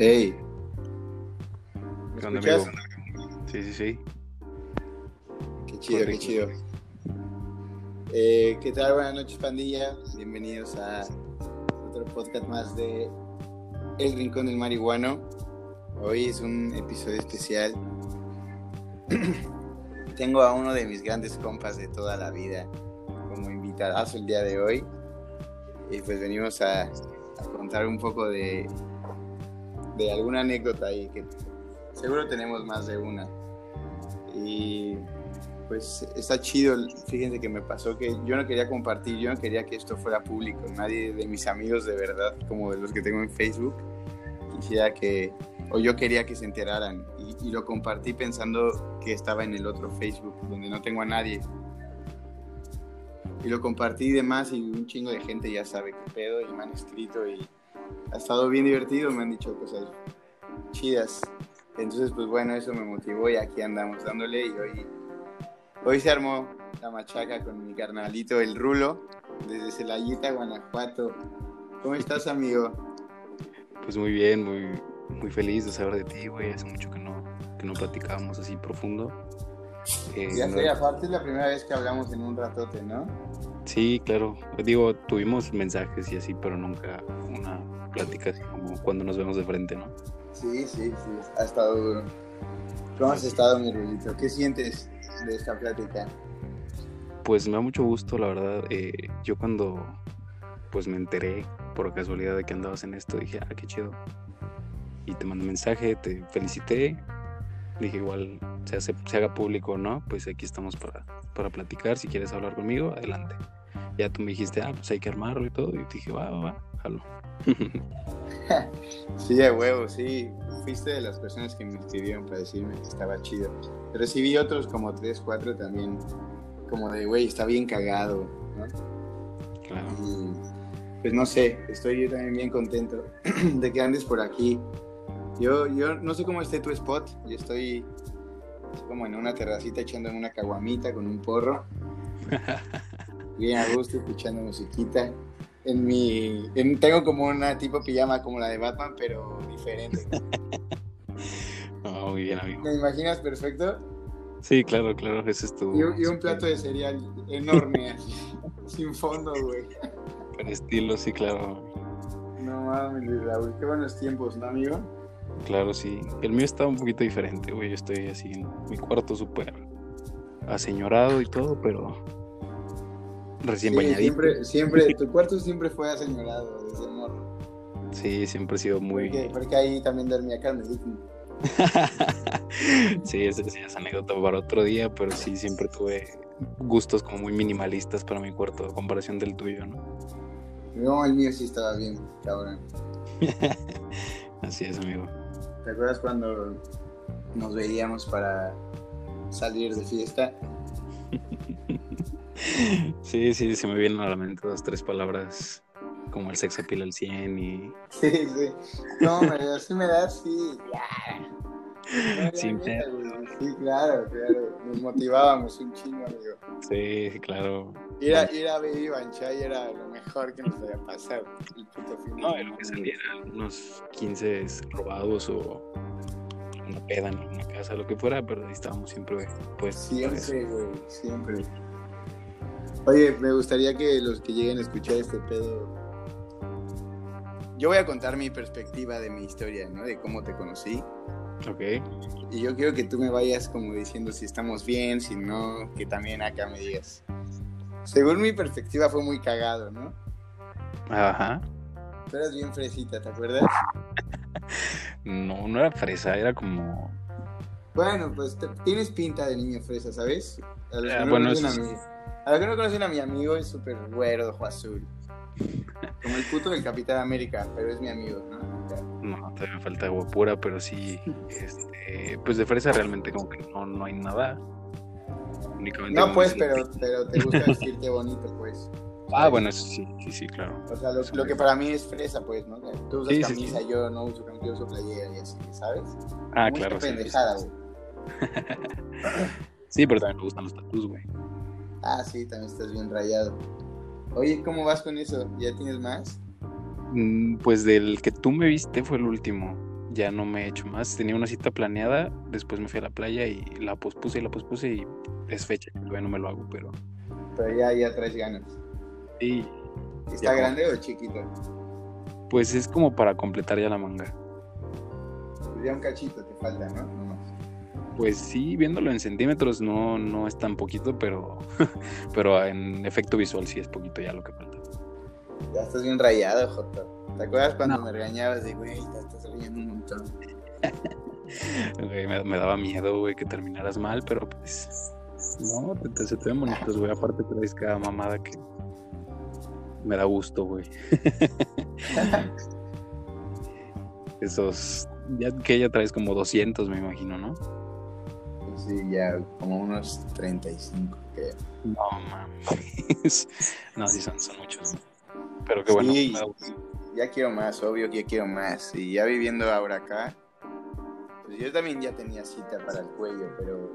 Hey. ¿Qué onda, amigo? Sí, sí, sí. Qué chido, qué chido. Eh, ¿Qué tal? Buenas noches, pandilla. Bienvenidos a otro podcast más de El Rincón del Marihuano. Hoy es un episodio especial. Tengo a uno de mis grandes compas de toda la vida como invitadazo el día de hoy. Y pues venimos a, a contar un poco de, de alguna anécdota ahí, que seguro tenemos más de una. Y pues está chido, fíjense que me pasó que yo no quería compartir, yo no quería que esto fuera público, nadie de mis amigos de verdad, como de los que tengo en Facebook, quisiera que, o yo quería que se enteraran, y, lo compartí pensando que estaba en el otro Facebook, donde no tengo a nadie. Y lo compartí y demás, y un chingo de gente ya sabe qué pedo, y me han escrito, y ha estado bien divertido, me han dicho cosas chidas. Entonces, pues bueno, eso me motivó y aquí andamos dándole y hoy, hoy se armó la machaca con mi carnalito, el Rulo, desde Celayita, Guanajuato. ¿Cómo estás, amigo? Pues muy bien, muy, muy feliz de saber de ti, güey. Hace mucho que no, que no platicábamos así profundo. Eh, ya sé, no... aparte es la primera vez que hablamos en un ratote, ¿no? Sí, claro. Digo, tuvimos mensajes y así, pero nunca una plática así como cuando nos vemos de frente, ¿no? Sí, sí, sí, ha estado duro. ¿Cómo has estado, mi Rulito? ¿Qué sientes de esta plática? Pues me da mucho gusto, la verdad. Eh, yo cuando pues me enteré por casualidad de que andabas en esto, dije, ah, qué chido. Y te mandé un mensaje, te felicité. Dije, igual se, hace, se haga público o no, pues aquí estamos para, para platicar. Si quieres hablar conmigo, adelante. Ya tú me dijiste, ah, pues hay que armarlo y todo. Y dije, va, va, va, jalo. sí, de huevo, sí. Fuiste de las personas que me escribieron para decirme que estaba chido. Recibí otros como tres, cuatro también, como de, güey, está bien cagado, ¿no? Claro. Y, pues no sé, estoy yo también bien contento de que andes por aquí. Yo, yo no sé cómo esté tu spot, yo estoy como en una terracita echando en una caguamita con un porro. bien a gusto, escuchando musiquita en mi. En, tengo como una tipo pijama como la de Batman, pero diferente. oh, muy bien, amigo. ¿Me imaginas perfecto? Sí, claro, claro, ese es tu. Y, y un plato de cereal enorme, así, sin fondo, güey. Con estilo, sí, claro. No mames, Raúl, qué buenos tiempos, ¿no, amigo? Claro, sí. El mío está un poquito diferente, güey. Yo estoy así en mi cuarto súper aseñorado y todo, pero recién sí, bañadito. Siempre, siempre, tu cuarto siempre fue aseñorado desde morro. Sí, siempre ha sido muy. Porque, porque ahí también dormía Carmen sí, esa es anécdota para otro día, pero sí, siempre tuve gustos como muy minimalistas para mi cuarto, a comparación del tuyo, ¿no? No, el mío sí estaba bien, cabrón. Así es, amigo. ¿Te acuerdas cuando nos veíamos para salir de fiesta? Sí, sí, se me vienen a la mente dos, tres palabras como el sexo pila al 100 y... Sí, sí. No, da, sí me da, sí. Ya. Sí, sí, claro, claro. Nos motivábamos un chingo, amigo. Sí, claro. Ir a, ir a Banchay era lo mejor que nos podía pasar. El puto final. No, lo que saliera, unos 15 robados o una peda en una casa, lo que fuera, pero ahí estábamos siempre, pues. Siempre, güey, siempre. Oye, me gustaría que los que lleguen a escuchar este pedo. Yo voy a contar mi perspectiva de mi historia, ¿no? De cómo te conocí. Ok. Y yo quiero que tú me vayas como diciendo si estamos bien, si no, que también acá me digas. Según mi perspectiva fue muy cagado, ¿no? Ajá. Tú eras bien fresita, ¿te acuerdas? no, no era fresa, era como. Bueno, pues te, tienes pinta de niño fresa, ¿sabes? A los que no bueno, a, mí, a los que no conocen a mi amigo es súper güero de ojo azul. Como el puto del Capitán América, pero es mi amigo, ¿no? No, todavía me falta guapura, pero sí, este, pues de fresa realmente como que no, no hay nada. Únicamente no, pues, pero, pero te gusta decirte bonito, pues. Ah, bueno, eso sí, sí, sí, claro. O sea, lo, lo, que para mí es fresa, pues, ¿no? Tú usas sí, camisa, sí, sí. yo no uso camisa, yo uso playera y así, ¿sabes? Ah, Muy claro. pendejada, güey. sí, pero también me gustan los tatuos, güey. Ah, sí, también estás bien rayado. Oye, ¿cómo vas con eso? ¿Ya tienes más? Mm, Pues del que tú me viste fue el último. ya no me he hecho más. Tenía una cita planeada, después me fui a la playa y la pospuse y la pospuse y es fecha, todavía no me lo hago, pero... Pero ya, ya traes ganas. Sí. ¿Está grande o chiquito? Pues es como para completar ya la manga. Pues ya un cachito te falta, ¿no? Pues sí, viéndolo en centímetros no, no es tan poquito, pero, pero en efecto visual sí es poquito ya lo que falta. Ya estás bien rayado, Jota. ¿Te acuerdas cuando me regañabas de, güey, te estás rayando un montón? me, daba miedo, güey, que terminaras mal, pero pues. No, te, se te ven bonitos, güey. Aparte traes cada mamada que. Me da gusto, güey. Esos. Ya que ya traes como 200, me imagino, ¿no? Sí, ya como unos 35, creo. No, mames. no, sí son, son muchos. Pero qué bueno. Sí, ya quiero más, obvio que ya quiero más. Y ya viviendo ahora acá, pues yo también ya tenía cita para el cuello, pero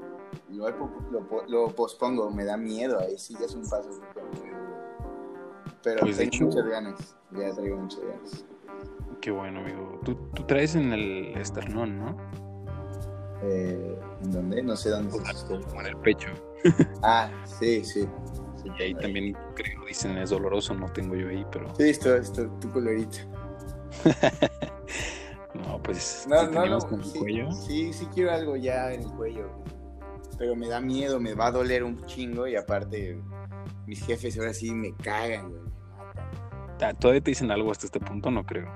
lo, pospongo, me da miedo, ahí sí ya es un paso Pero pues tengo muchas ganas, ya traigo muchas ganas. Qué bueno, amigo. Tú, tú traes en el esternón, ¿no? Eh, ¿En dónde? No sé dónde es Como en el pecho. ah, sí, sí. Y ahí también creo, dicen, es doloroso, no tengo yo ahí, pero... Sí, esto, esto, tu colorito. no, pues... No, no, no, sí, cuello. sí, sí quiero algo ya en el cuello, pero me da miedo, me va a doler un chingo y aparte mis jefes ahora sí me cagan, güey. Ah, ¿Todavía te dicen algo hasta este punto? No creo.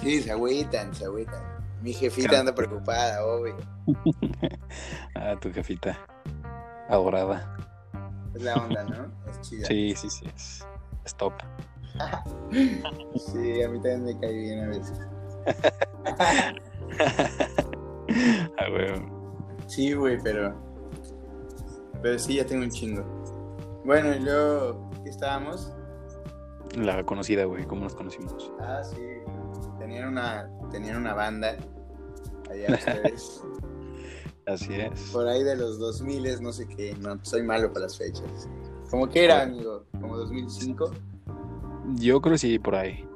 Sí, se agüitan, se agüitan. Mi jefita anda preocupada, obvio. ah, tu jefita. Adorada. Es la onda, ¿no? Es chida. Sí, sí, sí. Es, es top. sí, a mí también me cae bien a veces. ah, güey. Sí, güey, pero. Pero sí, ya tengo un chingo. Bueno, y luego, ¿qué estábamos? La conocida, güey, ¿cómo nos conocimos? Ah, sí. Tenían una, tenían una banda allá ustedes. Así es. Por ahí de los 2000, no sé qué, no, soy malo para las fechas. ¿Cómo que era, amigo? ¿Como 2005? Yo creo que sí, por ahí.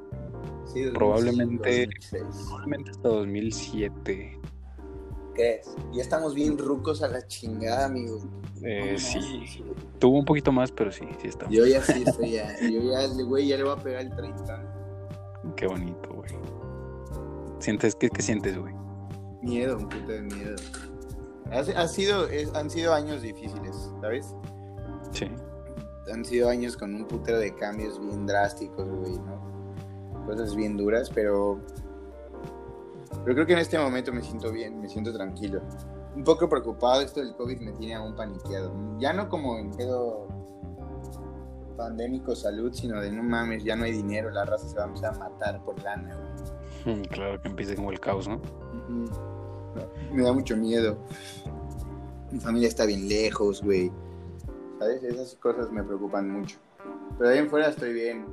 Sí, probablemente, probablemente hasta 2007. ¿Crees? Ya estamos bien rucos a la chingada, amigo. Eh, sí. Tuvo un poquito más, pero sí, sí está. Yo ya sí estoy ya. Yo ya, güey, ya le voy a pegar el 30. Qué bonito, güey. ¿Sientes, qué, qué sientes, güey? Miedo, un puto de miedo. Ha, sido, han sido años difíciles, ¿sabes? Sí. Han sido años con un putero de cambios bien drásticos, güey, ¿no? Cosas bien duras, pero. Pero creo que en este momento me siento bien, me siento tranquilo. Un poco preocupado, esto del COVID me tiene aún paniqueado. Ya no como en pedo pandémico salud, sino de no mames, ya no hay dinero, la raza se va a matar por lana, güey. Claro que empiece como el caos, ¿no? me da mucho miedo. Mi familia está bien lejos, güey. ¿Sabes? Esas cosas me preocupan mucho. Pero ahí en fuera estoy bien.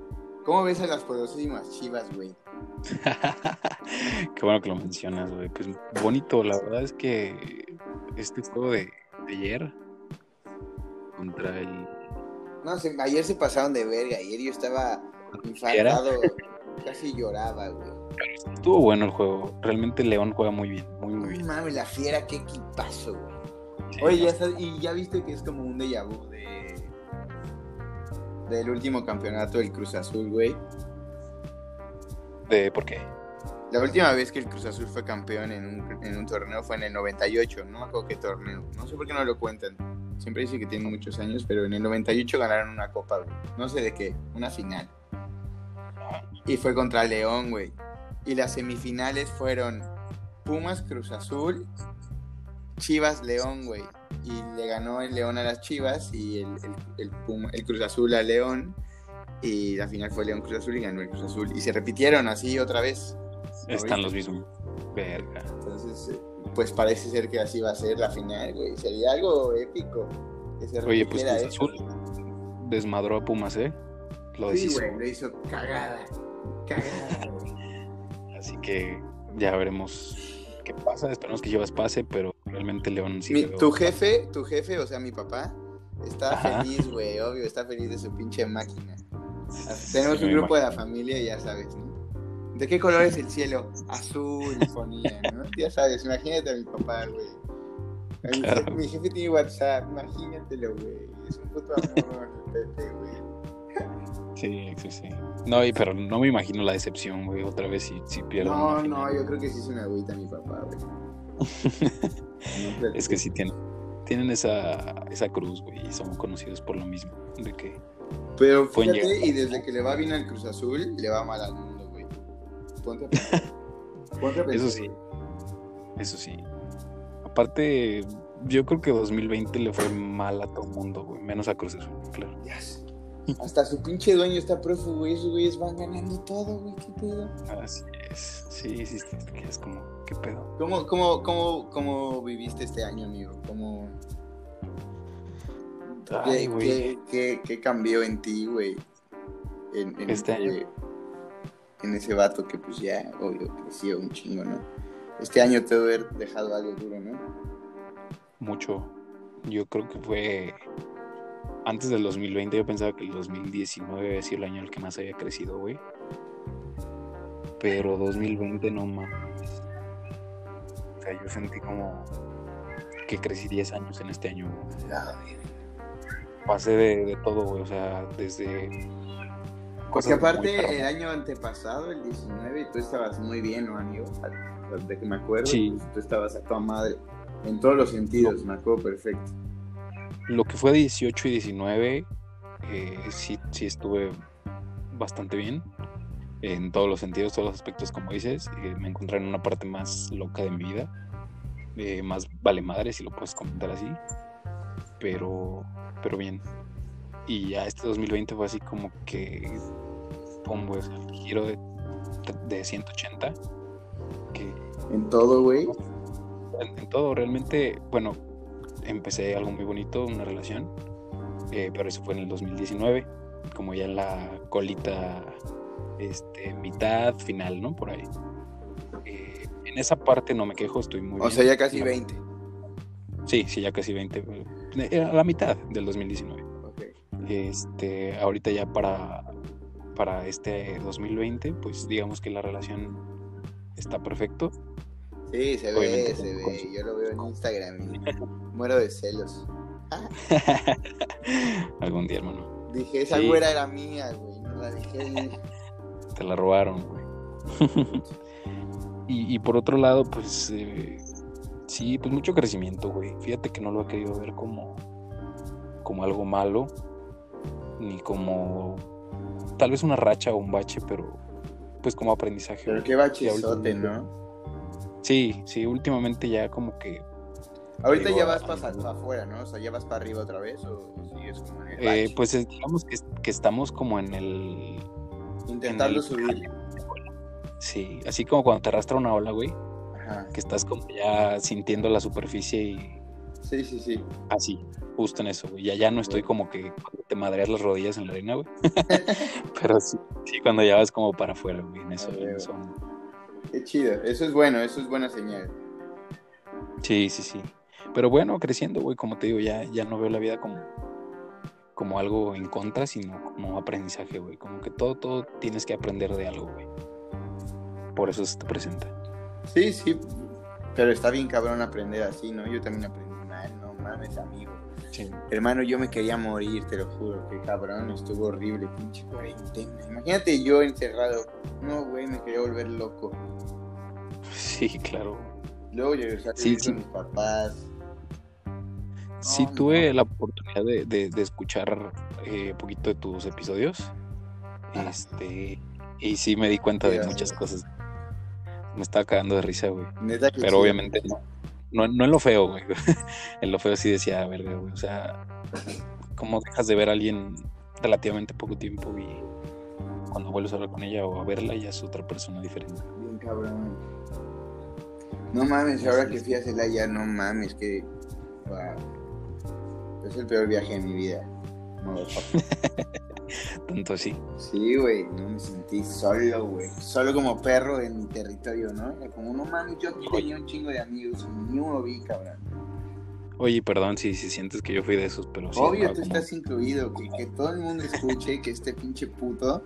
¿Cómo ves a las poderosísimas chivas, güey? Qué bueno que lo mencionas, güey. Pues bonito, la verdad es que este juego de, ayer contra el. No, ayer se pasaron de verga. Ayer yo estaba infartado, casi lloraba, güey. Estuvo bueno el juego. Realmente León juega muy bien, muy, muy bien. Mami, la fiera, qué equipazo, güey. Oye, ya y ya viste que es como un déjà vu de. del último campeonato del Cruz Azul, güey. ¿De por qué? La última vez que el Cruz Azul fue campeón en un, en un torneo fue en el 98, no me acuerdo qué torneo. No sé por qué no lo cuentan. Siempre dicen que tienen muchos años, pero en el 98 ganaron una copa, güey. No sé de qué, una final. Y fue contra León, güey. Y las semifinales fueron Pumas Cruz Azul, Chivas León, güey. Y le ganó el León a las Chivas y el, el, Cruz Azul a León. Y la final fue León Cruz Azul y ganó el Cruz Azul. Y se repitieron así otra vez. Están los mismos. Verga. Entonces, eh, pues parece ser que así va a ser la final, güey. Sería algo épico. Oye, pues Cruz Azul desmadró a Pumas, ¿eh? Lo sí, güey, lo hizo cagada. Cagada, que ya veremos qué pasa. Esperamos que Chivas pase, pero realmente León sí. tu jefe, tu jefe, o sea, mi papá, está feliz, güey, obvio, está feliz de su pinche máquina. Tenemos un grupo de la familia, ya sabes, ¿no? ¿De qué color es el cielo? Azul, ponía, ¿no? Ya sabes, imagínate a mi papá, güey. Mi, Claro. jefe, mi jefe tiene WhatsApp, imagínatelo, güey. Es un puto amor, güey. Sí, sí, sí. No, y- pero no me imagino la decepción, güey, otra vez si, si pierdo. No, no, yo creo que sí es una agüita mi papá, güey. Es que sí tienen, tienen esa, esa cruz, güey, y son conocidos por lo mismo. De que, Pero fíjate, llegar. y desde que le va bien al Cruz Azul, le va mal al mundo, güey. Ponte a pensar. Ponte a pensar. Eso sí. eso sí. Aparte, yo creo que 2020 le fue mal a todo el mundo, güey, menos a Cruz Azul, claro. Hasta su pinche dueño está prófugo, güey. Esos güeyes van ganando todo, güey. ¿Qué pedo? Así es. Sí, sí, es como, ¿qué pedo? ¿Cómo, cómo, cómo, cómo viviste este año, amigo? ¿Cómo, Ay, qué, güey. qué- qué- qué cambió en ti, güey? En, en Este año. ese- En ese vato que, pues ya, obvio, creció un chingo, ¿no? Este año te debe haber dejado algo duro, ¿no? Mucho. Yo creo que fue antes del 2020, yo pensaba que el 2019 había sido el año en el que más había crecido, güey. Pero 2020 no mames. O sea, yo sentí como que crecí 10 años en este año. güey. Pasé de, de todo, güey. O sea, desde. Porque aparte, el año antepasado, el 19, tú estabas muy bien, ¿no, amigo? De que me acuerdo, Sí. pues, tú estabas a toda madre. En todos los sentidos, me acuerdo perfecto. Lo que fue 18 y 19, eh, sí, sí estuve bastante bien. En todos los sentidos, todos los aspectos, como dices. Eh, me encontré en una parte más loca de mi vida. eh, más vale madre, si lo puedes comentar así. Pero, pero bien. Y ya este 2020 fue así como que. Pum, güey, o sea, el giro de, de 180. Que En todo, güey. en, en todo, realmente, bueno, empecé algo muy bonito, una relación, eh, pero eso fue en el 2019, como ya en la colita, este, mitad, final, ¿no? Por ahí. Eh, en esa parte no me quejo, estoy muy O bien. sea, ya casi La- 20. Sí, sí, ya casi 20. eh, A la mitad del 2019. Ok. Este, ahorita ya para, para este 2020, pues digamos que la relación está perfecto. Sí, se ve, se ve. su- Yo lo veo en Instagram y muero de celos. Algún día, hermano. Dije, esa Sí. güera era mía, güey. No la dejé. Te la robaron, güey. y, y por otro lado, pues eh, sí, pues mucho crecimiento, güey. Fíjate que no lo he querido ver como, como algo malo, ni como tal vez una racha o un bache, pero pues como aprendizaje. Pero qué últimamente- ¿no? Sí, sí, últimamente ya como que Ahorita Digo, ya vas a- para afuera, ¿no? O sea, ya vas para arriba otra vez o sigues como en el eh, pues es- digamos que, que estamos como en el... Intentando en el- subir. Sí, así como cuando te arrastra una ola, güey, Ajá. que estás como ya sintiendo la superficie y Sí, sí, sí. Así, justo en eso, güey. Ya, ya no estoy como que cuando te madreas las rodillas en la arena, güey. Pero sí, sí, cuando ya vas como para afuera, güey. En eso, A en ver. eso. Qué chido. Eso es bueno, eso es buena señal. Sí, sí, sí. Pero bueno, creciendo, güey, como te digo, ya, ya no veo la vida como, como algo en contra, sino como aprendizaje, güey. Como que todo, todo tienes que aprender de algo, güey. Por eso se te presenta. Sí, sí. Pero está bien cabrón aprender así, ¿no? Yo también aprendí mal, no mames, amigo. Sí. Hermano, yo me quería morir, te lo juro. Qué cabrón, estuvo horrible, pinche cuarentena. Imagínate yo encerrado. No, güey, me quería volver loco. Sí, claro. Luego regresar a Sí, sí. con mis papás. Sí, No, tuve no. la oportunidad de, de- de escuchar eh, un poquito de tus episodios. Ah. Este, y sí me di cuenta de muchas cosas. Me estaba cagando de risa, güey. Que Pero sí. obviamente no, no, no en lo feo, güey. en lo feo sí decía, verga, güey. O sea, ¿cómo dejas de ver a alguien relativamente poco tiempo y cuando vuelves a hablar con ella o a verla ya es otra persona diferente? Bien cabrón. No mames, ahora que fui a Celaya, no mames, que. Wow. Es el peor viaje de mi vida. Motherfucker. Tanto así. Sí, güey, no me sentí solo, güey. Solo como perro en mi territorio, ¿no? Como, no mames, yo aquí tenía un chingo de amigos y ni uno vi, cabrón. Oye, perdón si, si sientes que yo fui de esos, pero sí. Obvio, tú como- estás incluido, que, que todo el mundo escuche que este pinche puto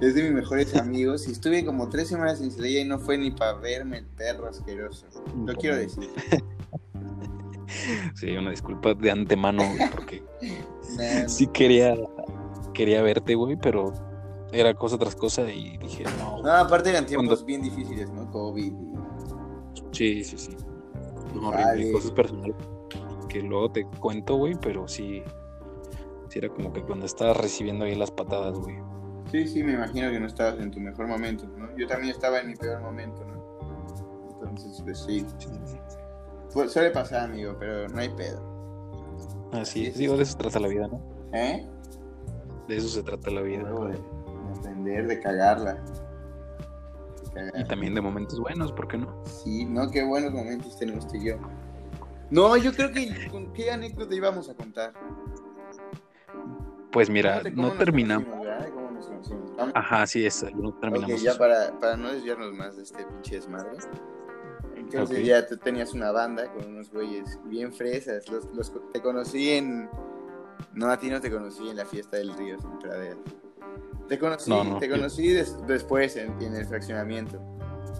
es de mis mejores amigos y estuve como tres semanas sin Celaya y no fue ni para verme el perro asqueroso. Lo quiero decir. Sí, una disculpa de antemano, porque Nah, sí quería, quería verte, güey, pero era cosa tras cosa y dije, no. No, aparte eran tiempos Cuando- bien difíciles, ¿no? COVID. y- Sí, sí, sí. No, horrible, cosas personales que luego te cuento, güey, pero sí, sí era como que cuando estabas recibiendo ahí las patadas, güey. Sí, sí, me imagino que no estabas en tu mejor momento, ¿no? Yo también estaba en mi peor momento, ¿no? Entonces, pues sí. Sí, sí. Pues, suele pasar, amigo, pero no hay pedo. Así es, digo, de eso trata la vida, ¿no? ¿Eh? De eso se trata la vida. De, de aprender, de cagarla. De. Y también de momentos buenos, ¿por qué no? Sí, no, qué buenos momentos tenemos tú y yo. No, yo creo que ¿con qué anécdota íbamos a contar. Pues mira, ¿Cómo te- cómo no terminamos. Ajá, sí, eso, no terminamos. Ok, ya para, para no desviarnos más de este pinche desmadre. Entonces ya tú tenías una banda con unos güeyes bien fresas. Los, los- te conocí en... No, a ti no te conocí en la fiesta del río, en Pradera. Te conocí, No, no, te conocí des- después en, en el fraccionamiento.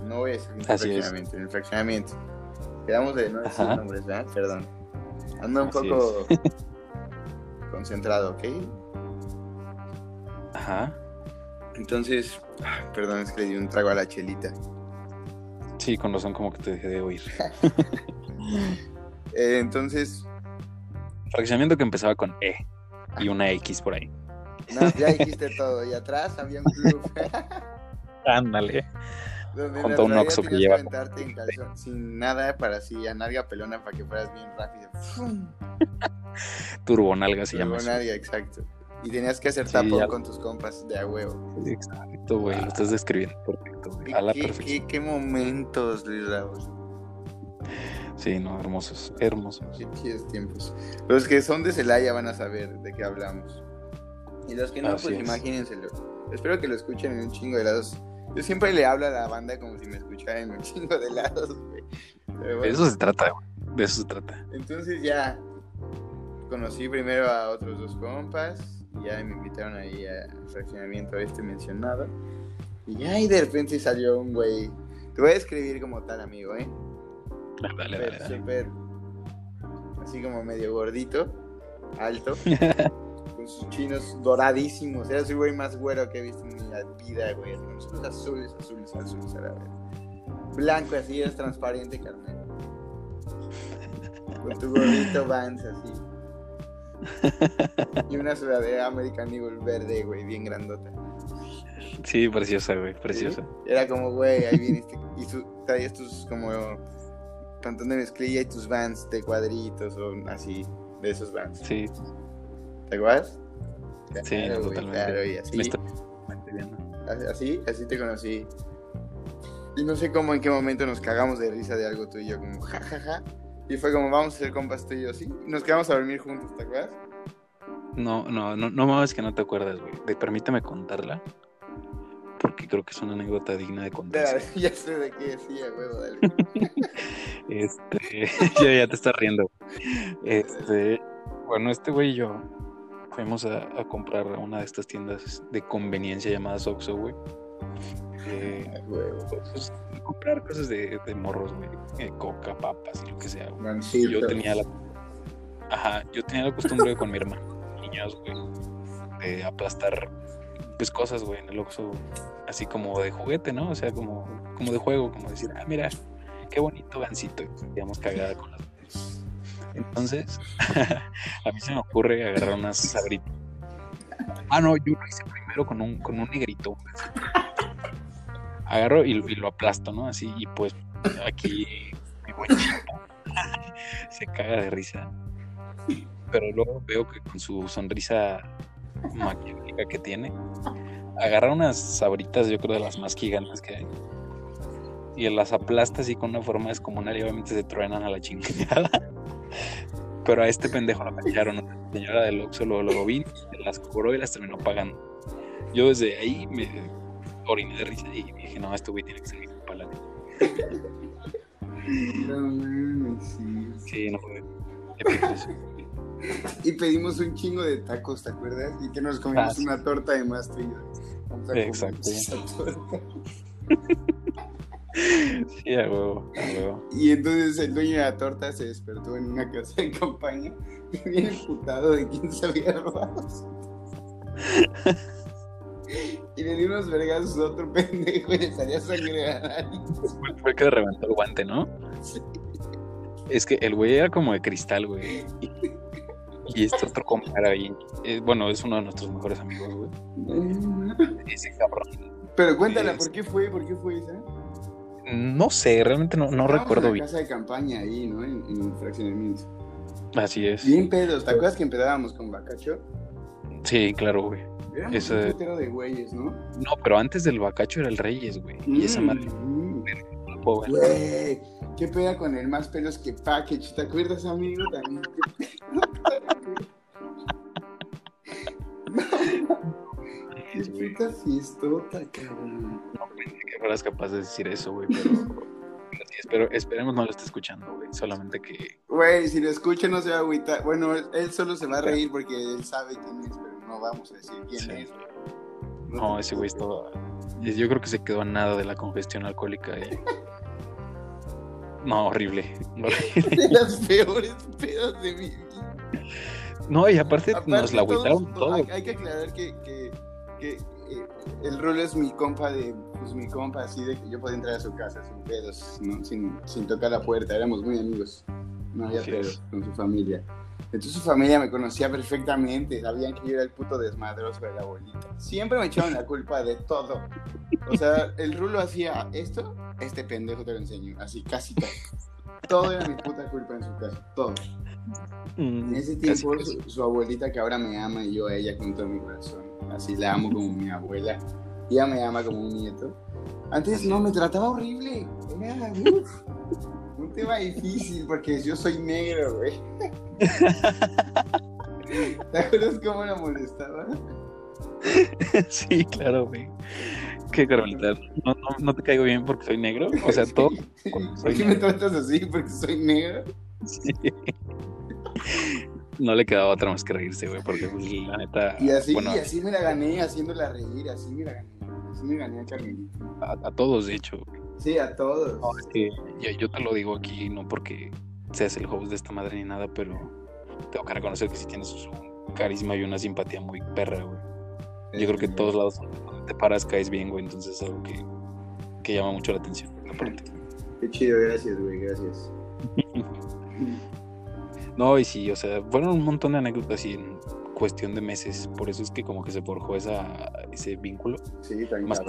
No voy a decir en el Así es. fraccionamiento, en el fraccionamiento. Quedamos de no decir nombres, ¿verdad? Perdón. Ando un Así poco concentrado, ¿ok? Ajá. Entonces, ah, perdón, es que le di un trago a la chelita. Sí, con razón como que te dejé de oír. Eh, entonces, Fraccionamiento que empezaba con E y una X por ahí. no, ya dijiste todo. Y atrás había un club. Ándale. Junto a un Oxxo que lleva- aventarte en calzón, sin nada para así, a nalga pelona para que fueras bien rápido. Turbonalga se llama. eso. nalga, exacto. Y tenías que hacer Sí, ya- con tus compas de a huevo. Sí, Exacto, güey. Lo estás describiendo perfecto, güey. ¿Qué, A la qué- perfección. qué- qué momentos, Luis. Sí, no, hermosos, hermosos. Qué chidos tiempos. Los que son de Celaya van a saber de qué hablamos. Y los que no, Así pues es. imagínenselo. Espero que lo escuchen en un chingo de lados. Yo siempre le hablo a la banda como si me escuchara en un chingo de lados, güey. De eso se trata, güey. De eso se trata. Entonces ya conocí primero a otros dos compas. Y ya me invitaron ahí al fraccionamiento este mencionado. Y ya y de repente salió un güey. Te voy a escribir como tal, amigo, ¿eh? Dale, dale, Súper, dale. dale. súper, así como medio gordito, alto, con sus chinos doradísimos. Era el güey más güero que he visto en la vida, güey. Con sus azules, azules, azules, a la vez. Blanco así, es transparente, carnal. Con tu gordito Vans así. Y una sudadera American Eagle verde, güey, bien grandota. Sí, preciosa, güey. Preciosa. Era como, güey, ahí viene este. Y su, traías tus como pantón de mezclilla y tus vans de cuadritos o así, de esos vans. Sí, ¿Te acuerdas? sí, Claro, güey, totalmente. claro, y así, entendiendo. así, así te conocí. Y no sé cómo, en qué momento nos cagamos de risa de algo tú y yo, como jajaja. Y fue como, vamos a ser compas tú y yo, sí. Y nos quedamos a dormir juntos, ¿te acuerdas? No, no, no, no mames que no te acuerdas, güey. De, permítame contarla. Porque creo que es una anécdota digna de contarse. Dale, ya sé de qué decía, huevo, dale. Este, ya, ya te estás riendo. Este, bueno, este güey y yo fuimos a, a comprar a una de estas tiendas de conveniencia llamadas Oxxo, güey. Eh, pues, comprar cosas de, de morros, güey. eh, coca, papas y lo que sea, güey. Y. Yo tenía la... Ajá, yo tenía la costumbre con mi hermano, niños, güey, de aplastar, pues, cosas, güey, en el Oxxo, así como de juguete, ¿no? O sea, como, como de juego, como decir, ah, mira, qué bonito gancito, sentíamos cagada con las Entonces, a mí se me ocurre agarrar unas sabritas. Ah, no, yo lo hice primero con un, con un negrito. Agarro y, y lo aplasto, ¿no? Así, y pues aquí mi buen chico se caga de risa. Pero luego veo que con su sonrisa maquiavélica que tiene, agarra unas sabritas, yo creo de las más gigantes que hay, y las aplasta así con una forma descomunal y obviamente se truenan a la chingada. Pero a este pendejo lo cacharon, ¿no? la señora del Oxxo lo, lo vi, las cobró y las terminó pagando. Yo desde ahí me oriné de risa y dije, no, este güey tiene que salir para la No sí. Sí, no fue. y pedimos un chingo de tacos, ¿te acuerdas? Y que nos comimos Ah, sí. una torta de más y a Exacto. Sí, a huevo, a huevo. Y entonces el dueño de la torta se despertó en una casa de campaña, bien emputado de quién se había robado. Y le dio unos vergazos a otro pendejo y le salía sangre la nariz. Fue, el que reventó el guante, ¿no? Es que el güey era como de cristal, güey. Y, y este otro compa era bien. eh, bueno, es uno de nuestros mejores amigos, güey. Ese cabrón. Pero cuéntala, Es- ¿por qué fue? ¿Por qué fue esa? No sé, realmente no, no recuerdo en bien. la casa de campaña ahí, ¿no? En, en fraccionamiento. Así es. Bien pedos, ¿te acuerdas que empezábamos con Bacacho? Sí, claro, güey. Ese- un putero de güeyes, ¿no? No, pero antes del bacacho era el Reyes, güey. Y esa madre, Mm, pobre. Güey, qué peda con el más pelos que Package. ¿Te acuerdas, amigo? También. Qué puta fiestota, cabrón. No pensé que fueras capaz de decir eso, güey, pero. sí, espero, esperemos no lo esté escuchando, güey. Solamente que. Güey, si lo escucha no se va a agüitar. Bueno, él, solo se va a reír porque él sabe quién es, pero no vamos a decir quién Sí. es. No, te ese güey estaba. Yo creo que se quedó a nada de la congestión alcohólica. y- No, horrible. horrible. De las peores pedas de mi vida. No, y aparte, Aparte, nos la todos- agüitaron todo. Hay, hay que aclarar que, que, que, eh, el rol es mi compa de, pues mi compa así de que yo podía entrar a su casa sin pedos, ¿no? sin, sin tocar la puerta, éramos muy amigos, no había pedos con su familia. Entonces su familia me conocía perfectamente, sabían que yo era el puto desmadroso de la abuelita. Siempre me echaban la culpa de todo. O sea, el rulo hacía esto, este pendejo te lo enseño, así casi todo. Todo era mi puta culpa en su casa, todo. Mm, En ese tiempo, casi. su, su abuelita que ahora me ama y yo a ella con todo mi corazón. Así la amo como mi abuela. Y ella me ama como un nieto. Antes no, me trataba horrible. Era uf, un tema difícil porque yo soy negro, güey. ¿Te acuerdas cómo la molestaba? Sí, claro, güey. Qué carmelita. No, no, no te caigo bien porque soy negro. O sea, todo. ¿Por qué me tratas así? Porque soy negro. Sí. No le quedaba otra más que reírse, güey, porque pues, la neta. Y así, bueno, y así me la gané haciéndola reír, así me la gané. Así me gané a Carmelita. a, a todos, de hecho. güey. Sí, a todos. No, es que yo, yo te lo digo aquí, no porque seas el host de esta madre ni nada, pero tengo que reconocer que sí tienes un carisma y una simpatía muy perra, güey. Yo creo que en todos lados donde te paras caes bien, güey, entonces es algo que, que llama mucho la atención. aparte. Qué chido, gracias, güey, gracias. No, y sí, o sea, fueron un montón de anécdotas y en cuestión de meses, por eso es que como que se forjó esa, ese vínculo Sí, tan Más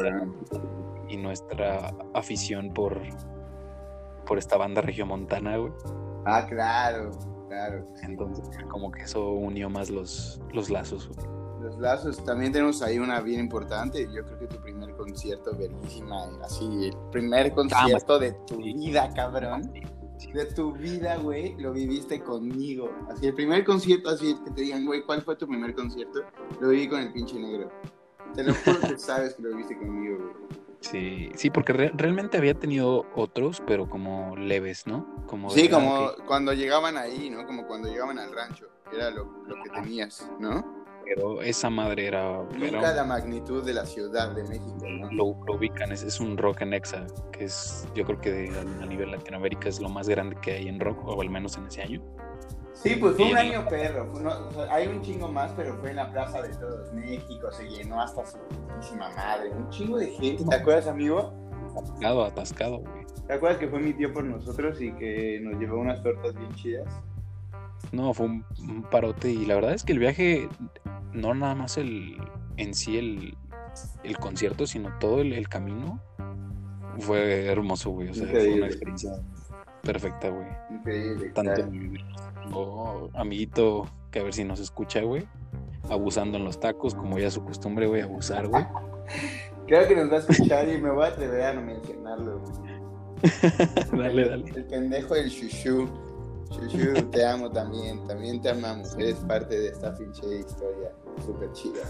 y nuestra afición por, por esta banda regiomontana, güey. Ah, claro, claro. Entonces, como que eso unió más los, los lazos, güey. Los lazos, también tenemos ahí una bien importante. Yo creo que tu primer concierto, verguísima, así, el primer concierto de tu vida, cabrón. De tu vida, güey, lo viviste conmigo. Así, el primer concierto, así, que te digan, güey, ¿cuál fue tu primer concierto? Lo viví con el pinche negro. Te lo juro que sabes que lo viviste conmigo, güey. Sí, sí, porque re- realmente había tenido otros, pero como leves, ¿no? Como Sí, ah, como ok, cuando llegaban ahí, ¿no? Como cuando llegaban al rancho. Era lo, lo que tenías, ¿no? Pero esa madre era... era Nunca un- la magnitud de la Ciudad de México, ¿no? lo, lo ubican, es, es un rock en Exa, que es, yo creo que de- a nivel Latinoamérica es lo más grande que hay en rock, o al menos en ese año. Sí, pues fue un Sí. año perro. fue uno- o sea, hay un chingo más, pero fue en la Plaza de Todos México. Se llenó hasta su putísima madre. Un chingo de gente. ¿Te acuerdas, amigo? Atascado, atascado, güey. ¿Te acuerdas que fue mi tío por nosotros y que nos llevó unas tortas bien chidas? No, fue un, un parote y la verdad es que el viaje, no nada más el en sí el, el concierto, sino todo el, el camino fue hermoso, güey. O sea, fue una experiencia perfecta, güey. Increíble. Tanto claro. oh, amiguito, que a ver si nos escucha, güey. Abusando en los tacos, como ya su costumbre, güey, abusar, güey. Creo que nos va a escuchar y me voy a atrever a no mencionarlo. dale, dale. El pendejo del Shushu. Shushu, te amo también. También te amamos. Eres parte de esta pinche historia súper chida.